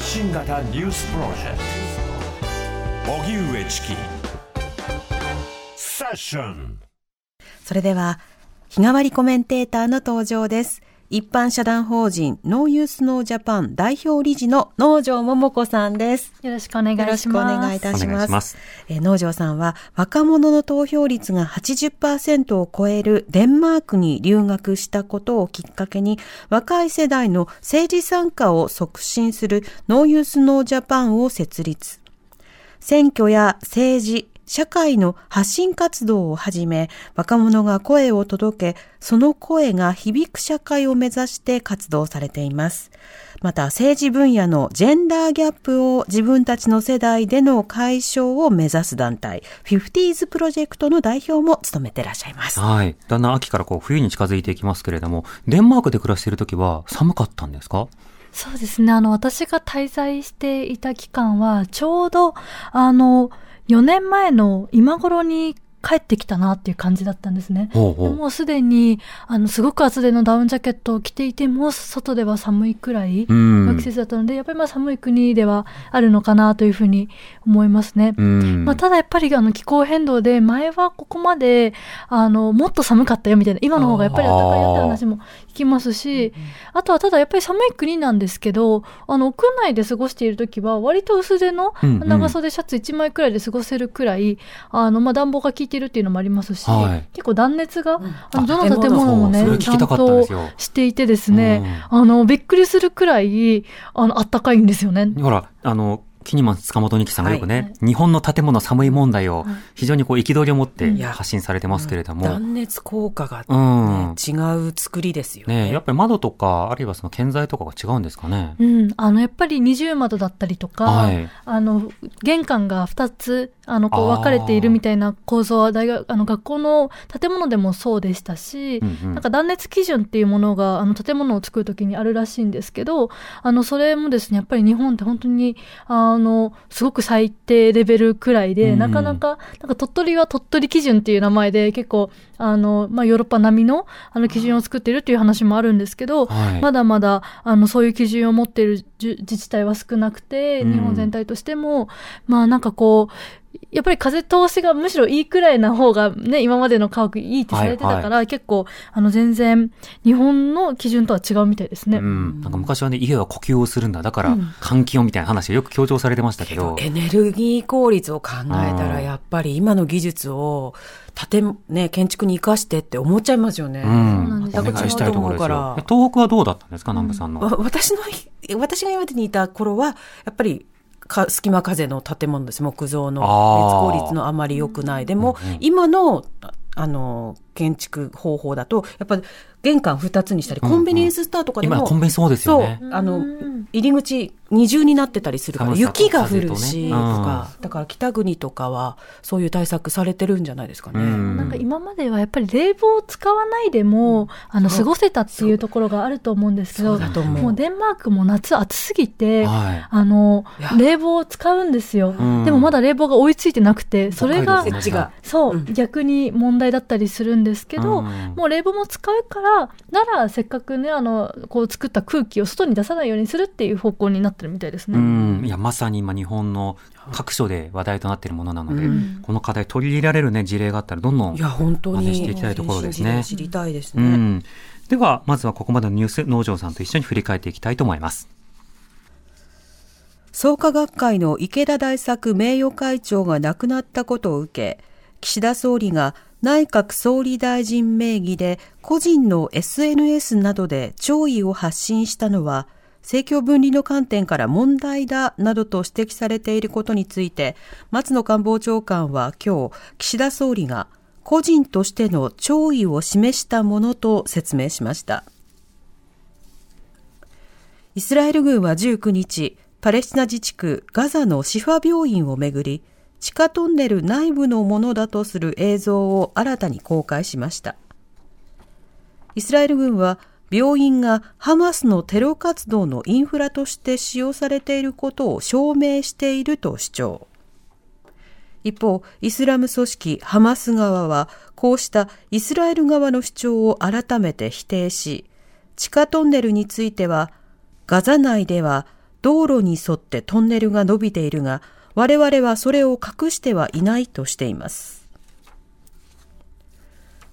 発信型ニュースプロジェクト。荻上チキ。セッションそれでは、日替わりコメンテーターの登場です。一般社団法人ノーユースノージャパン代表理事の農場桃子さんです。よろしくお願いします。よろしくお願いいたします。ますえー農場さんは若者の投票率が80%を超えるデンマークに留学したことをきっかけに若い世代の政治参加を促進するノーユースノージャパンを設立。選挙や政治、社会の発信活動をはじめ、若者が声を届け、その声が響く社会を目指して活動されています。また、政治分野のジェンダーギャップを自分たちの世代での解消を目指す団体、50s プロジェクトの代表も務めていらっしゃいます。はい。だんだん秋からこう冬に近づいていきますけれども、デンマークで暮らしている時は寒かったんですか？そうですね。あの、私が滞在していた期間は、ちょうど、あの、4年前の今頃に帰ってきたなっていう感じだったんですね。ほうほう。でもうすでに、あの、すごく厚手のダウンジャケットを着ていても、外では寒いくらいうんの季節だったので、やっぱりまあ寒い国ではあるのかなというふうに思いますね。うん。まあ、ただやっぱりあの気候変動で前はここまであのもっと寒かったよみたいな今の方がやっぱり暖かいよって話も聞きますしあとはただやっぱり寒い国なんですけどあの屋内で過ごしている時は割と薄手の長袖シャツ1枚くらいで過ごせるくらいあのまあ暖房が効いているっていうのもありますし、はい。結構断熱が、あのどあの建物もねちゃんとしていてですね、あのびっくりするくらいあの暖かいんですよね。ほら、あの、キニマン塚本二木さんがよくね、日本の建物寒い問題を非常にこう憤りを持ってうん。発信されてますけれども、断熱効果が、ねうん。違う作りですよね。ねやっぱり窓とか、あるいはその建材とかが違うんですかね。うん、あのやっぱり二重窓だったりとか、はい。あの玄関が2つあのこう分かれているみたいな構造は大学あの学校の建物でもそうでしたし、うんうん。なんか断熱基準っていうものがあの建物を作るときにあるらしいんですけどあのそれもですねやっぱり日本って本当にあのすごく最低レベルくらいで、うん。なかなかなんか鳥取は鳥取基準っていう名前で結構あの、まあ、ヨーロッパ並みのあの基準を作っているっていう話もあるんですけど、はいまだまだあのそういう基準を持っている自治体は少なくて、うん日本全体としても、まあなんかこう、やっぱり風通しがむしろいいくらいな方がね、今までの家屋いいってされてたから、結構、あの全然日本の基準とは違うみたいですね。うん。なんか昔はね、家は呼吸をするんだ。だから、換気をみたいな話がよく強調されてましたけど。エネルギー効率を考えたら、うんやっぱり今の技術を建、ね、建築に生かしてって思っちゃいますよね。うん。お願いしたいところからよ。東北はどうだったんですか、南部さんの。わ私の、私が岩手にいた頃は、やっぱり、か隙間風の建物です。木造の熱効率のあまり良くない。でも、うんうん今の、あの、建築方法だと、やっぱり玄関2つにしたり、コンビニエンスストアとかでも、今コンビニそうですよね。そう、あのうん、入り口二重になってたりするから、雪が降るし、とか、だから北国とかは、そういう対策されてるんじゃないですかね。うん。なんか今まではやっぱり冷房を使わないでも、あの過ごせたっていうところがあると思うんですけど、もうデンマークも夏暑すぎて、はい。あの冷房を使うんですよ。うん。でもまだ冷房が追いついてなくて、それが。そう、うん。逆に問題だったりするんですけど、うんもう冷房も使うから、ならせっかくね、あの、こう作った空気を外に出さないようにするっていう方向になってるみたいですね。うん。いや、まさに今日本の各所で話題となっているものなので、うんこの課題取り入れられるね、事例があったらどんどん。いや、本当に。真似していきたいところですね知りたいですね。うん。では、まずはここまでのニュース、農場さんと一緒に振り返っていきたいと思います。創価学会の池田大作名誉会長が亡くなったことを受け、岸田総理が内閣総理大臣名義で個人の SNS などで弔意を発信したのは、政教分離の観点から問題だなどと指摘されていることについて、松野官房長官は今日、岸田総理が個人としての弔意を示したものと説明しました。イスラエル軍は19日、パレスチナ自治区ガザのシファ病院をめぐり、地下トンネル内部のものだとする映像を新たに公開しました。イスラエル軍は病院がハマスのテロ活動のインフラとして使用されていることを証明していると主張。一方、イスラム組織ハマス側は、こうしたイスラエル側の主張を改めて否定し、地下トンネルについては、ガザ内では道路に沿ってトンネルが伸びているが、我々はそれを隠してはいないとしています。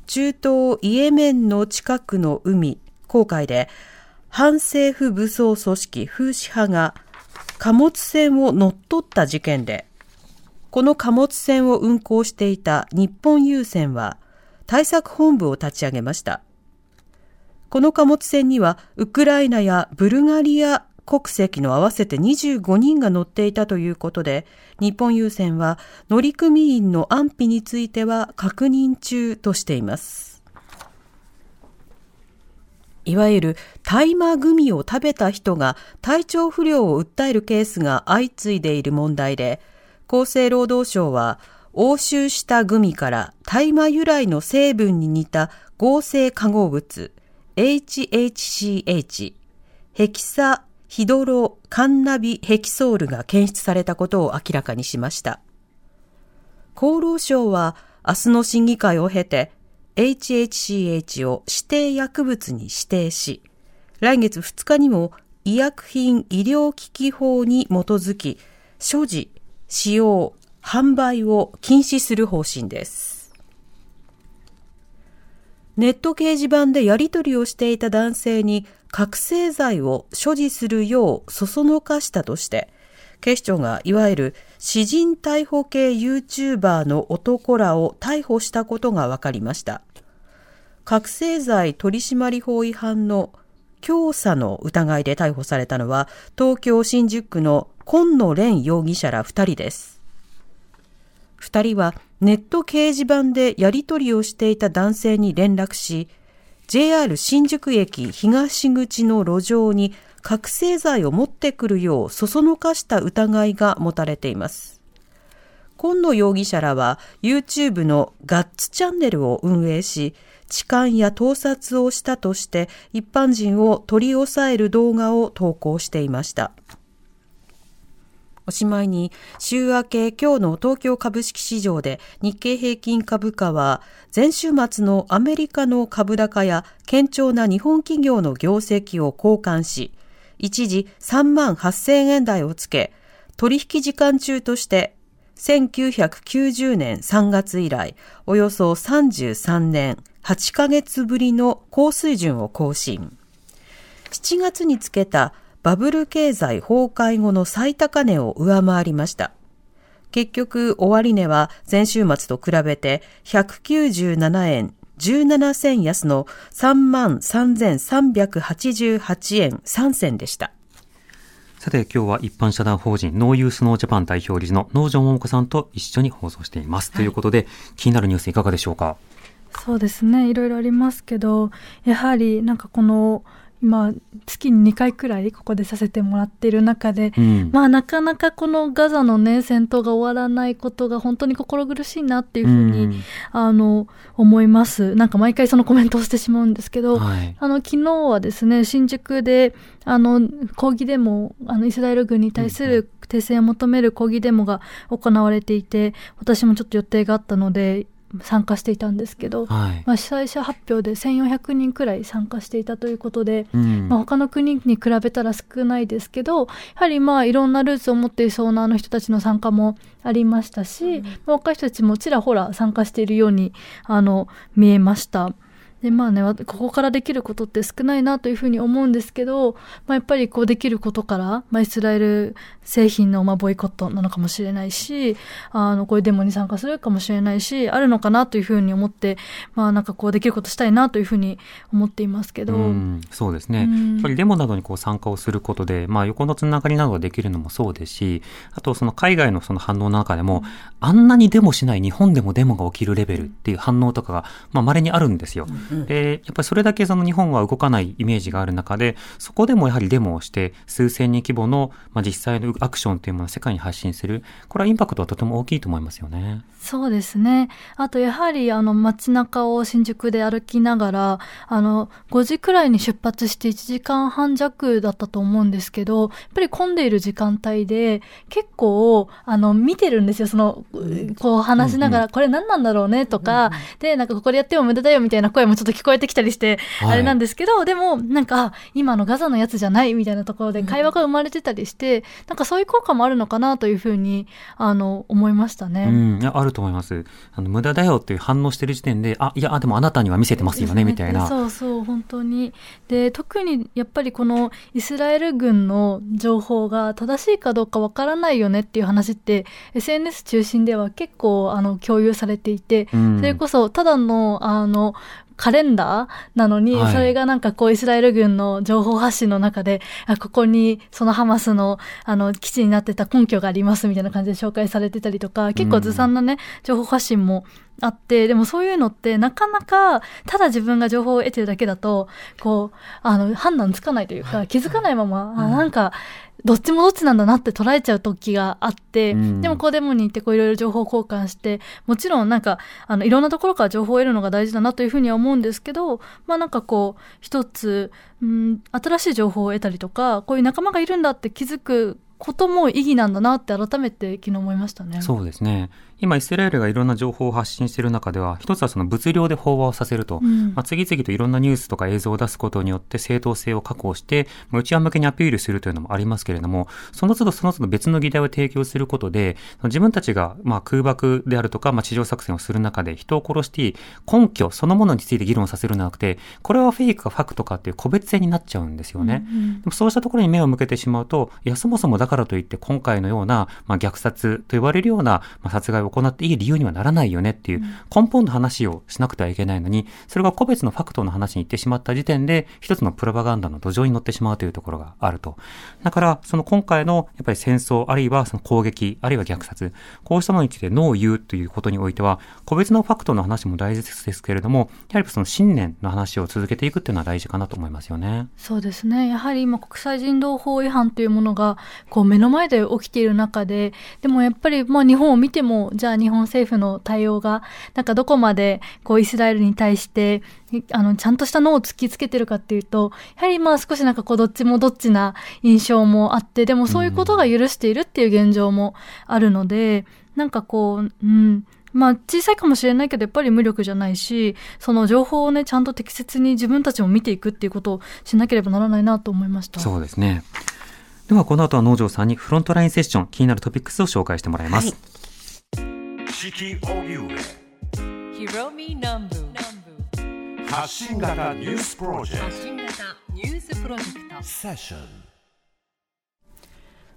中東イエメンの近くの海、航海で、反政府武装組織風刺派が貨物船を乗っ取った事件で、この貨物船を運航していた日本郵船は対策本部を立ち上げました。この貨物船にはウクライナやブルガリア国籍の合わせて25人が乗っていたということで、日本郵船は乗組員の安否については確認中としています。いわゆる大麻グミを食べた人が体調不良を訴えるケースが相次いでいる問題で、厚生労働省は押収したグミから大麻由来の成分に似た合成化合物 HHCH ヘキサヒドロカンナビヘキソールが検出されたことを明らかにしました。厚労省は明日の審議会を経て HHCH を指定薬物に指定し、来月2日にも医薬品医療機器法に基づき、所持、使用、販売を禁止する方針です。ネット掲示板でやり取りをしていた男性に覚醒剤を所持するようそそのかしたとして、警視庁がいわゆる詩人逮捕系 YouTuber の男らを逮捕したことが分かりました。覚醒剤取締法違反の強査の疑いで逮捕されたのは、東京新宿区の今野蓮容疑者ら2人です。2人はネット掲示板でやり取りをしていた男性に連絡し、JR 新宿駅東口の路上に覚醒剤を持ってくるようそそのかした疑いが持たれています。今野容疑者らは YouTube のガッツチャンネルを運営し、痴漢や盗撮をしたとして一般人を取り押さえる動画を投稿していました。おしまいに、週明け今日の東京株式市場で日経平均株価は前週末のアメリカの株高や堅調な日本企業の業績を交換し、一時3万8000円台をつけ、取引時間中として1990年3月以来、およそ33年8ヶ月ぶりの高水準を更新。7月につけたバブル経済崩壊後の最高値を上回りました。結局、終値は前週末と比べて197円17銭安の33,388円3銭でした。さて今日は一般社団法人ノーユースノージャパン代表理事の農場桃子さんと一緒に放送しています。はい、ということで気になるニュースいかがでしょうか？そうですね。いろいろありますけど、やはりなんかこの今月に2回くらいここでさせてもらっている中で、うん、まあなかなかこのガザのね戦闘が終わらないことが本当に心苦しいなっていうふうに、うん、あの思います。なんか毎回そのコメントをしてしまうんですけど、はい、あの昨日はですね新宿であの抗議デモあのイスラエル軍に対する停戦を求める抗議デモが行われていて私もちょっと予定があったので参加していたんですけど、はい、まあ、主催者発表で1400人くらい参加していたということで、うん、まあ、他の国に比べたら少ないですけどやはりまあいろんなルーツを持っていそうなあの人たちの参加もありましたし、うん、まあ、若い人たちもちらほら参加しているようにあの見えました。でまあね、ここからできることって少ないなというふうに思うんですけど、まあ、やっぱりこうできることから、まあ、イスラエル製品のまあボイコットなのかもしれないし、あの、こういうデモに参加するかもしれないし、あるのかなというふうに思って、まあなんかこうできることしたいなというふうに思っていますけど。うそうですね。やっぱりデモなどにこう参加をすることで、まあ横のつながりなどができるのもそうですし、あとその海外のその反応の中でも、あんなにデモしない日本でもデモが起きるレベルっていう反応とかが、まあ稀にあるんですよ。で、やっぱりそれだけその日本は動かないイメージがある中で、そこでもやはりデモをして、数千人規模の、まあ、実際のアクションというものを世界に発信する。これはインパクトはとても大きいと思いますよね。そうですね。あとやはりあの街中を新宿で歩きながら、あの、5時くらいに出発して1時間半弱だったと思うんですけど、やっぱり混んでいる時間帯で、結構、あの、見てるんですよ。その、こう話しながら、これ何なんだろうねとか、で、なんかここでやっても無駄だよみたいな声もちょっと聞こえてきたりして、はいあれなんですけど、でも、なんか、あ今のガザのやつじゃないみたいなところで会話が生まれてたりして、なんかそういう効果もあるのかなというふうに、あの、思いましたね。うん、あると思います。あの、無駄だよっていう反応してる時点で、あ、いや、でもあなたには見せてますよね、みたいな。そうそう、本当に。で、特にやっぱりこのイスラエル軍の情報が正しいかどうかわからないよねっていう話って、SNS 中心では結構あの共有されていて、うんそれこそただの、あの、カレンダーなのに、はい。それがなんかこうイスラエル軍の情報発信の中で、あ、ここにそのハマスのあの基地になってた根拠がありますみたいな感じで紹介されてたりとか、結構ずさんなね、情報発信もあって、でもそういうのってなかなか、ただ自分が情報を得てるだけだと、こう、あの、判断つかないというか、気づかないまま、あ、なんか、どっちもどっちなんだなって捉えちゃう時があって、うんでもこうデモに行ってこういろいろ情報交換して、もちろんなんか、あの、いろんなところから情報を得るのが大事だなというふうには思うんですけど、まあなんかこう、一つ、うん、新しい情報を得たりとか、こういう仲間がいるんだって気づくことも意義なんだなって改めて昨日思いましたね。そうですね。今、イスラエルがいろんな情報を発信している中では、一つはその物量で飽和をさせると、うん。まあ、次々といろんなニュースとか映像を出すことによって正当性を確保して、まあ内輪向けにアピールするというのもありますけれども、その都度その都度別の議題を提供することで、自分たちがまあ空爆であるとか、まあ、地上作戦をする中で人を殺していい根拠そのものについて議論させるんじゃなくて、これはフェイクかファクトかっていう個別性になっちゃうんですよね。うんでもそうしたところに目を向けてしまうと、いや、そもそもだからといって今回のような、まあ、虐殺と呼ばれるような、まあ、殺害を行っていい理由にはならないよねっていう根本の話をしなくてはいけないのに、それが個別のファクトの話に行ってしまった時点で、一つのプロパガンダの土壌に乗ってしまうというところがあると。だから、その今回のやっぱり戦争、あるいはその攻撃、あるいは虐殺、こうしたものについてノーを言うということにおいては、個別のファクトの話も大事ですけれども、やはりその信念の話を続けていくっていうのは大事かなと思いますよね。そうですね。やはり今国際人道法違反というものがこう目の前で起きている中で、でもやっぱりまあ日本を見ても、じゃあ日本政府の対応がなんかどこまでこうイスラエルに対していあのちゃんとしたのを突きつけてるかっていうと、やはりまあ少しなんかこうどっちもどっちな印象もあって、でもそういうことが許しているっていう現状もあるので、なんかこう、うん。まあ小さいかもしれないけどやっぱり無力じゃないし、その情報をねちゃんと適切に自分たちも見ていくっていうことをしなければならないなと思いました。そうですね。ではこの後は農場さんにフロントラインセッション気になるトピックスを紹介してもらいます。四季荻上 Hiromi Nambu 発信型ニュースプロジェク発信型ニュースプロジェクトトセッション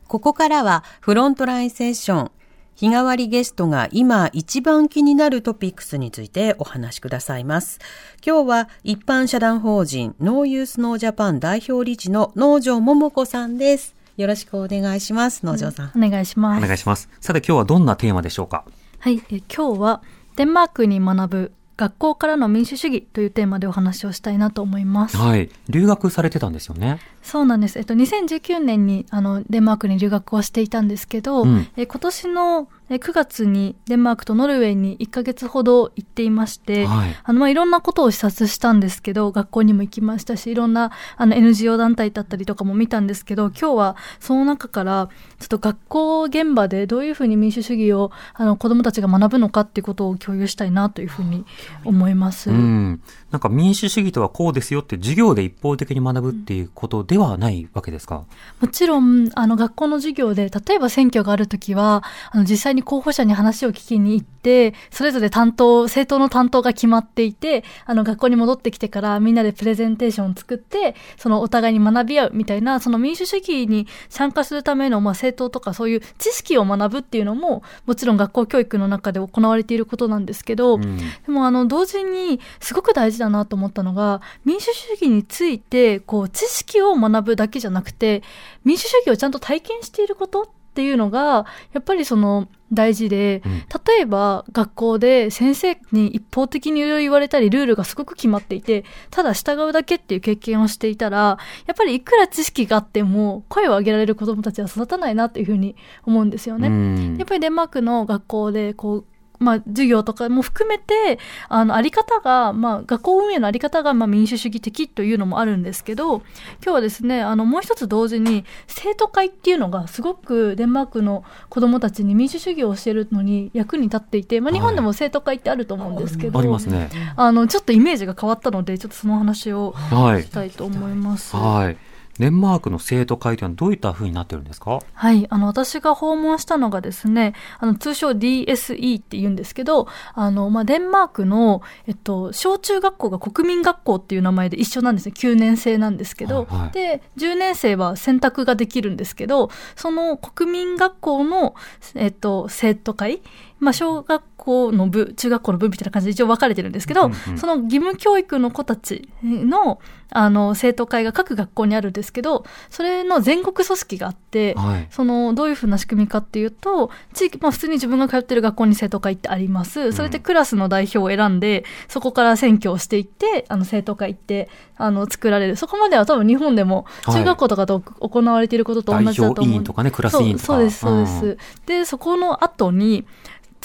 ここからはフロントラインセッション。日替わりゲストが今一番気になるトピックスについてお話しくださいます。今日は一般社団法人ノーユースノージャパン代表理事の農場桃子さんです。よろしくお願いします、農場さん。お願いします。お願いします。さて今日はどんなテーマでしょうか？はい、え今日はデンマークに学ぶ学校からの民主主義というテーマでお話をしたいなと思います。はい。留学されてたんですよね。そうなんです。えっと、2019年にあのデンマークに留学をしていたんですけど、うんえ今年のえ9月にデンマークとノルウェーに1ヶ月ほど行っていまして、はい。あの、まあ、いろんなことを視察したんですけど、学校にも行きましたし、いろんな、あの、NGO 団体だったりとかも見たんですけど、今日はその中から、ちょっと学校現場でどういうふうに民主主義を、あの、子供たちが学ぶのかっていうことを共有したいなというふうに思います。うん。なんか民主主義とはこうですよって授業で一方的に学ぶっていうことではないわけですか、もちろん、あの、学校の授業で、例えば選挙があるときは、あの、実際に候補者に話を聞きに行って、それぞれ担当、政党の担当が決まっていて、あの、学校に戻ってきてからみんなでプレゼンテーションを作って、そのお互いに学び合うみたいな、その民主主義に参加するための、まあ、政党とかそういう知識を学ぶっていうのも、もちろん学校教育の中で行われていることなんですけど、うん。でもあの同時にすごく大事だなと思ったのが民主主義についてこう知識を学ぶだけじゃなくて民主主義をちゃんと体験していることっていうのがやっぱりその大事で、うん例えば学校で先生に一方的にいろいろ言われたりルールがすごく決まっていてただ従うだけっていう経験をしていたらやっぱりいくら知識があっても声を上げられる子どもたちは育たないなっていうふうに思うんですよね。うんやっぱりデンマークの学校でこうまあ、授業とかも含めて、あの、あり方が、まあ、学校運営のあり方が、まあ、民主主義的というのもあるんですけど、今日はですね、あの、もう一つ同時に、生徒会っていうのが、すごくデンマークの子供たちに民主主義を教えるのに役に立っていて、まあ、日本でも生徒会ってあると思うんですけど、ありますね。あの、ちょっとイメージが変わったので、ちょっとその話をはいしたいと思います。はい。デンマークの生徒会というのはどういった風になってるんですか？はい。あの、私が訪問したのがですね、あの、通称 DSE って言うんですけど、あの、まあ、デンマークの、えっと、小中学校が国民学校っていう名前で一緒なんですね。9年生なんですけど、はいはいで、10年生は選択ができるんですけど、その国民学校の、えっと、生徒会、まあ、小学校の部、中学校の部みたいな感じで一応分かれてるんですけど、うんうんその義務教育の子たちの、あの、生徒会が各学校にあるんですけど、それの全国組織があって、はい。そのどういうふうな仕組みかっていうと地域、まあ、普通に自分が通ってる学校に生徒会ってあります。それでクラスの代表を選んで、そこから選挙をしていってあの生徒会ってあの作られる。そこまでは多分日本でもはい。中学校とかと行われていることと同代じだと思う、表委員とかね、クラス委員とか。そうそうですそうです、ん。でそこの後に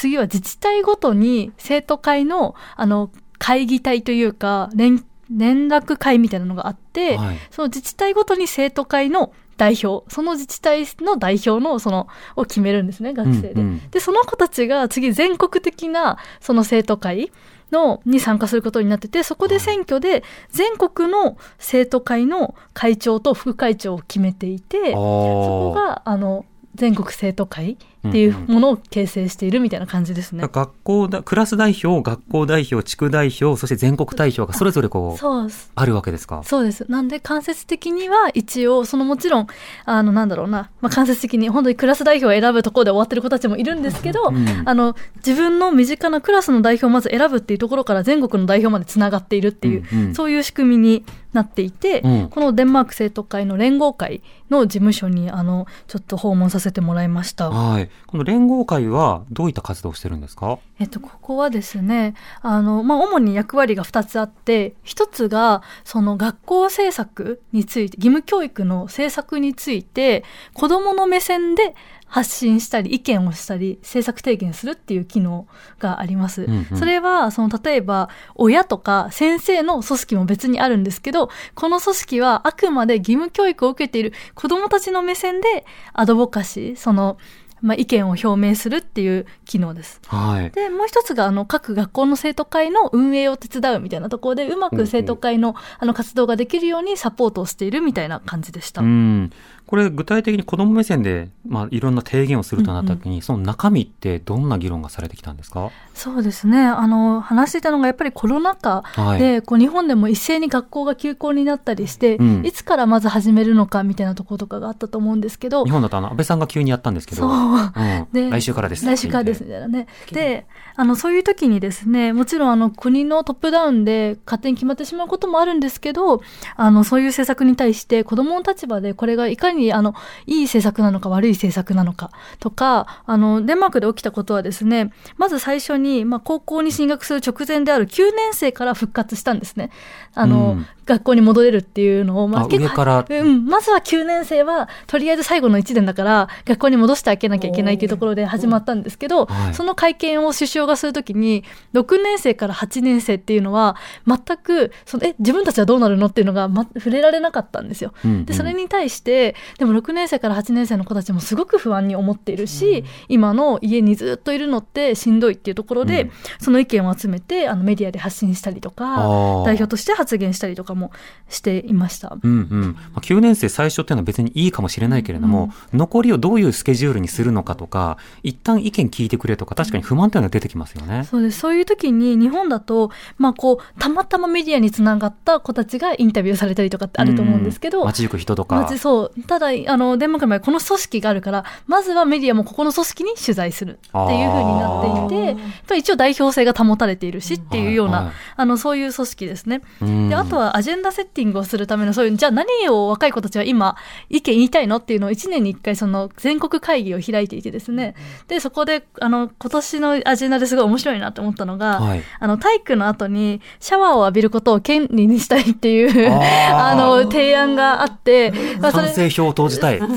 次は自治体ごとに生徒会のあの会議体というか連連絡会みたいなのがあって、はい。その自治体ごとに生徒会の代表、その自治体の代表のその、を決めるんですね、学生で。うんうんで、その子たちが次全国的なその生徒会の、に参加することになってて、そこで選挙で全国の生徒会の会長と副会長を決めていて、そこそが、あの、全国生徒会っていうものを形成しているみたいな感じですね。学校だ、クラス代表、学校代表、地区代表、そして全国代表がそれぞれこう、そうあるわけですか？そうです。なんで間接的には一応、そのもちろん、あの、なんだろうな、まあ、間接的に本当にクラス代表を選ぶところで終わってる子たちもいるんですけど、うんあの、自分の身近なクラスの代表をまず選ぶっていうところから全国の代表までつながっているっていう、うんうんそういう仕組みになっていて、うんこのデンマーク生徒会の連合会の事務所に、あの、ちょっと訪問させてもらいました。はい。この連合会はどういった活動をしてるんですか？えっと、ここはですね、あの、まあ、主に役割が2つあって、1つが、その学校政策について、義務教育の政策について、子供の目線で発信したり、意見をしたり、政策提言するっていう機能があります。うんうんそれは、その、例えば、親とか先生の組織も別にあるんですけど、この組織はあくまで義務教育を受けている子供たちの目線で、アドボカシー、その、まあ、意見を表明するっていう機能です。はい。で、もう一つが、あの、各学校の生徒会の運営を手伝うみたいなところで、うまく生徒会の、あの、活動ができるようにサポートをしているみたいな感じでした。うん。これ具体的に子供目線で、まあ、いろんな提言をするとなった時に、その中身ってどんな議論がされてきたんですか？そうですね。あの、話していたのが、やっぱりコロナ禍はい。で、こう、日本でも一斉に学校が休校になったりして、うんいつからまず始めるのかみたいなところとかがあったと思うんですけど日、本だとあの、安倍さんが急にやったんですけど、そう。うん、で来週からです。来週からですみたいなね。で、あの、そういう時にですね、もちろんあの、国のトップダウンで勝手に決まってしまうこともあるんですけど、あの、そういう政策に対して子供の立場でこれがいかにあの、いい政策なのか悪い政策なのかとか、あの、デンマークで起きたことはですね、まず最初に、まあ、高校に進学する直前である9年生から復活したんですね。あの、うん学校に戻れるっていうのを、あ上から。うん、まずは9年生は、とりあえず最後の1年だから、学校に戻してあげなきゃいけないっていうところで始まったんですけど、はい。その会見を首相がするときに、6年生から8年生っていうのは、全く、その、え、自分たちはどうなるのっていうのが、ま、触れられなかったんですよ。うんうん。で、それに対して、でも6年生から8年生の子たちもすごく不安に思っているし、今の家にずっといるのってしんどいっていうところで、うん。その意見を集めて、あのメディアで発信したりとか、代表として発言したりとかもしていました。うんうんまあ、9年生最初っていうのは別にいいかもしれないけれども、残りをどういうスケジュールにするのかとか一旦意見聞いてくれとか確かに不満っていうのは出てきますよね。そうです。そういう時に日本だと、まあこう、たまたまメディアにつながった子たちがインタビューされたりとかってあると思うんですけど、うん街行く人とかそう。ただ、あの、デンマークの場合、この組織があるから、まずはメディアもここの組織に取材するっていう風になっていて、やっぱり一応代表性が保たれているしっていうような、はいはいあの、そういう組織ですね。うんで、あとはアジジェンダセッティングをするための、そういう、じゃあ何を若い子たちは今、意見言いたいのっていうのを1年に1回、その全国会議を開いていてですね、で、そこで、あの、今年のアジェンダですごい面白いなと思ったのが、はい。あの、体育の後にシャワーを浴びることを権利にしたいっていう、あの、提案があって、まあ賛成票を投じたい。そう。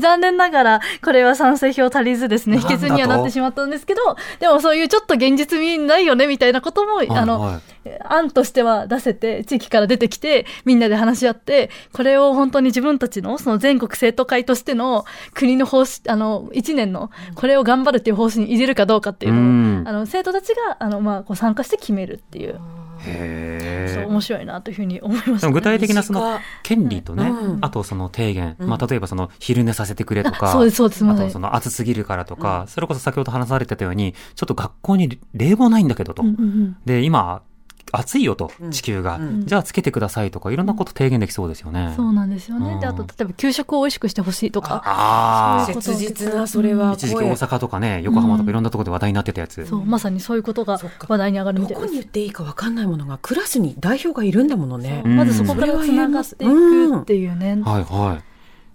残念ながら、これは賛成票足りずですね、否決にはなってしまったんですけど、でもそういうちょっと現実味ないよね、みたいなことも、あの、はい案としては出せて、地域から出てきて、みんなで話し合って、これを本当に自分たちの、その全国生徒会としての国の方針、あの、一年の、これを頑張るっていう方針に入れるかどうかっていうのを、うん。あの、生徒たちが、あの、まあ、こう参加して決めるっていう、そう、面白いなというふうに思いました、でも具体的なその短権利とね、うん。あとその提言、うん。まあ例えばその昼寝させてくれとか、そうです、そうです、あとそ。の暑すぎるからとか、それこそ先ほど話されてたように、ちょっと学校に冷房ないんだけどと。うんうんうん。で、今、暑いよとう、ん地球が、うんじゃあつけてくださいとか、いろんなこと提言できそうですよね。そうなんですよね。で、うんあと、例えば給食を美味しくしてほしいとか。ああ切実なそれは一時期声大阪とかね、横浜とかいろんなところで話題になってたやつ。そう、まさにそういうことが話題に上がるみどこにたいです。言っていいか分かんないものがクラスに代表がいるんだものね。うんまずそこからつながっていくっていうね。はいはい。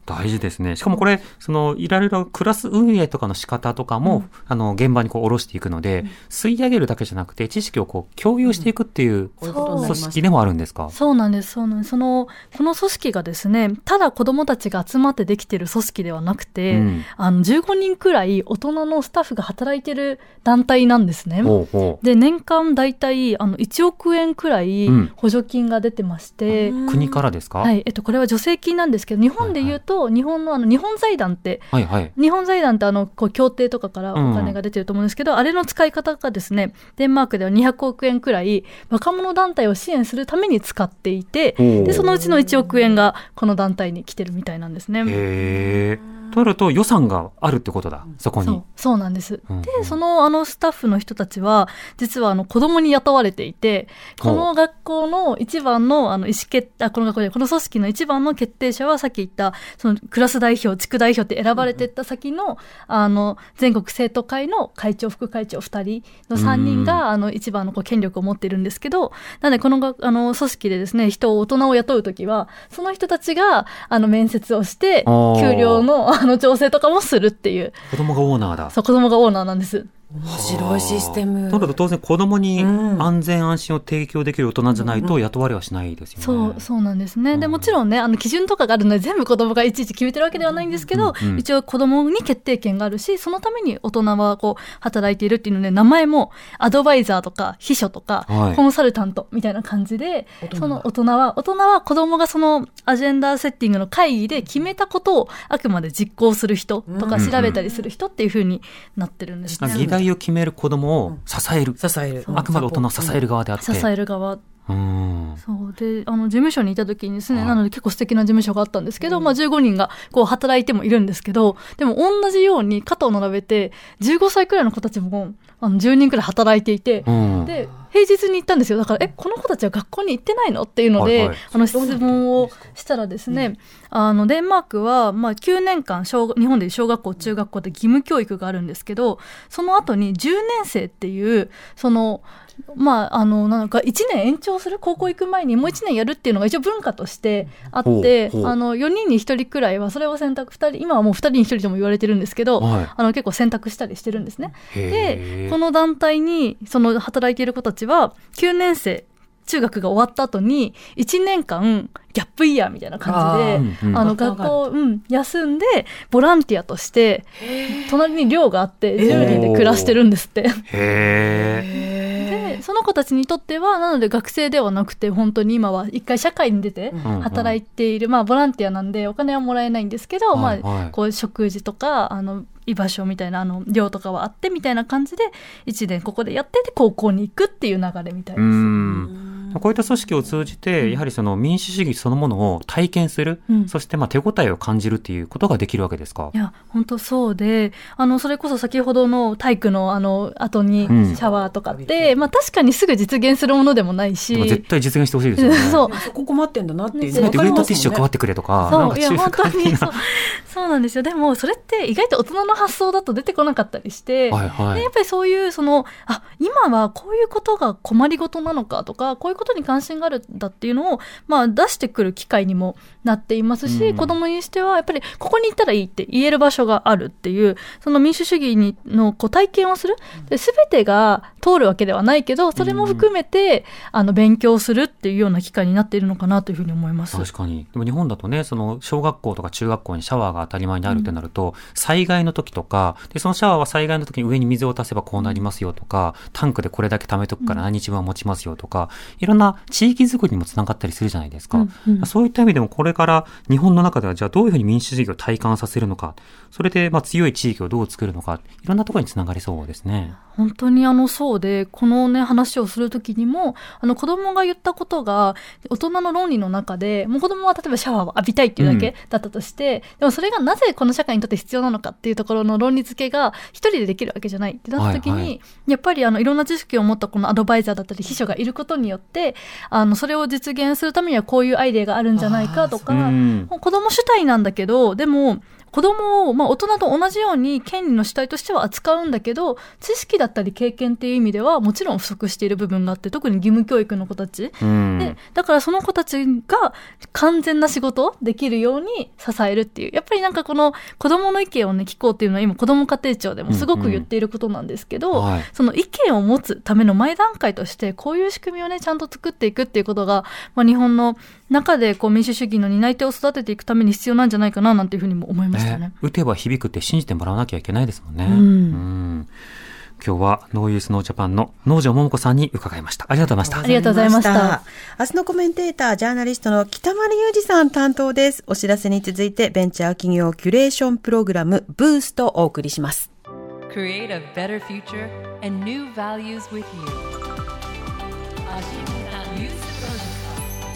大事ですね。しかもこれ、その、いろいろクラス運営とかの仕方とかも、あの、現場にこう、下ろしていくので、吸い上げるだけじゃなくて、知識をこう、共有していくっていう、組織でもあるんですか？そうなんです、そうなんです。その、この組織がですね、ただ子供たちが集まってできてる組織ではなくて、うん。あの、15人くらい大人のスタッフが働いてる団体なんですね。ほうほで、年間大体、あの、1億円くらいうん。補助金が出てまして、う。国からですか？はい、えっと、これは助成金なんですけど、日本で言うと、日本のあの、日本財団って、はいはい。日本財団ってあの、こう、協定とかからお金が出てると思うんですけど、あれの使い方がですね、デンマークでは200億円くらい、若者団体を支援するために使っていて、で、そのうちの1億円がこの団体に来てるみたいなんですね。へえ。となると予算があるってことだ、そこに。そう。、なんです。うんうん。で、そのあのスタッフの人たちは、実はあの子供に雇われていて、この学校の一番のあの意思決あ、この学校で、この組織の一番の決定者はさっき言った、そのクラス代表、地区代表って選ばれてった先の、あの、全国生徒会の会長、副会長2人の3人が、あの、一番のこう権力を持っているんですけど、なのでこのがあの組織でですね、人を、大人を雇うときは、その人たちが、あの、面接をして、給料の、あの、調整とかもするっていう、子供がオーナーだ。そう、子供がオーナーなんです。面白いシステム。となると当然子供にうん安全安心を提供できる大人じゃないと雇われはしないですよね。そう、そうなんですね。で、うんもちろんね、あの、基準とかがあるので、全部子供がいちいち決めてるわけではないんですけど、うんうん一応子供に決定権があるし、そのために大人はこう、働いているっていうので、名前も、アドバイザーとか、秘書とか、はいコンサルタントみたいな感じでその大人は、大人は子供がそのアジェンダセッティングの会議で決めたことをあくまで実行する人とかうん調べたりする人っていう風になってるんですね。議題を決める子供を支える。支える。あくまで大人を支える側であって。支える側うん。そうであの事務所にいた時にですね、はい。なので結構素敵な事務所があったんですけど、まあ、15人がこう働いてもいるんですけどでも同じように肩を並べて15歳くらいの子たちもあの10人くらい働いていて、うん。で平日に行ったんですよ。だからえこの子たちは学校に行ってないの？っていうので、はいはい。あの質問をしたらですね、あのデンマークは、まあ、9年間小日本でいう小学校中学校で義務教育があるんですけどその後に10年生っていうそのまあ、あの、なんか1年延長する？高校行く前にもう1年やるっていうのが一応文化としてあって、あの、4人に1人くらいはそれを選択、2人、今はもう2人に1人とも言われてるんですけど、はい。あの、結構選択したりしてるんですね。へで、ーこの団体に、その働いている子たちは、9年生、中学が終わった後に、1年間、ギャップイヤーみたいな感じで、あーうんうん。あの、学校、うん、休んで、ボランティアとして、隣に寮があって、10人で暮らしてるんですって。へで、その子たちにとっては、なので学生ではなくて、本当に今は一回社会に出てうん。働いている、まあボランティアなんでお金はもらえないんですけど、はいまあ、はいこう食事とか、あの、居場所みたいな、あの、寮とかはあってみたいな感じで、一年ここでやってて高校に行くっていう流れみたいです。ん。こういった組織を通じて、やはりその民主主義そのものを体験する、うんそしてまあ手応えを感じるっていうことができるわけですか？いや、本当そうで、あの、それこそ先ほどの体育のあの、後にシうんャワーとかって、まあ確かにすぐ実現するものでもないし、絶対実現してほしいですよね。そう。そこ困ってんだなっていうせめてウェイトティッシュを配っってくれとか、そう、なんかいや、本当になそう。そうなんですよ。でも、それって意外と大人の発想だと出てこなかったりして、はいはいでやっぱりそういう、その、あ、今はこういうことが困りごとなのかとか、こういういうことに関心があるんだっていうのを、まあ、出してくる機会にもなっていますし、うん。子供にしてはやっぱりここに行ったらいいって言える場所があるっていうその民主主義にのこう体験をする。で全てが通るわけではないけどそれも含めて、あの勉強するっていうような機会になっているのかなというふうに思います。確かに。でも日本だとね、その小学校とか中学校にシャワーが当たり前にあるってなると、災害の時とか、で、そのシャワーは災害の時に上に水を足せばこうなりますよとか、タンクでこれだけ貯めとくから何日分は持ちますよとか、いろんな地域づくりにもつながったりするじゃないですか。うんうんそういった意味でもこれから日本の中ではじゃあどういうふうに民主主義を体感させるのか、それでまあ強い地域をどう作るのか、いろんなところにつながりそうですね。本当にあのそうでこのね話をする時にもあの子供が言ったことが大人の論理の中でもう子供は例えばシャワーを浴びたいっていうだけだったとして、でもそれがなぜこの社会にとって必要なのかっていうところの論理付けが一人でできるわけじゃないってなった時に、はいはいやっぱりあのいろんな知識を持ったこのアドバイザーだったり秘書がいることによってあのそれを実現するためにはこういうアイデアがあるんじゃないかとか。うん。子供主体なんだけど、でも、子供を、まあ、大人と同じように権利の主体としては扱うんだけど、知識だったり経験っていう意味ではもちろん不足している部分があって、特に義務教育の子たち。うん。で、だからその子たちが完全な仕事をできるように支えるっていう。やっぱりなんかこの子供の意見をね、聞こうっていうのは今子供家庭庁でもすごく言っていることなんですけど、はい。その意見を持つための前段階として、こういう仕組みをね、ちゃんと作っていくっていうことが、まあ、日本の中でこう民主主義の担い手を育てていくために必要なんじゃないかな、なんていうふうにも思いましたねね。打てば響くって信じてもらわなきゃいけないですもんね。うんうん今日はノーユースノージャパンの農場桃子さんに伺いました。ありがとうございました。ありがとうございました。明日のコメンテーター、ジャーナリストの北丸裕二さん担当です。お知らせに続いて、ベンチャー企業キュレーションプログラム、ブーストをお送りします。Create a better future and new values with you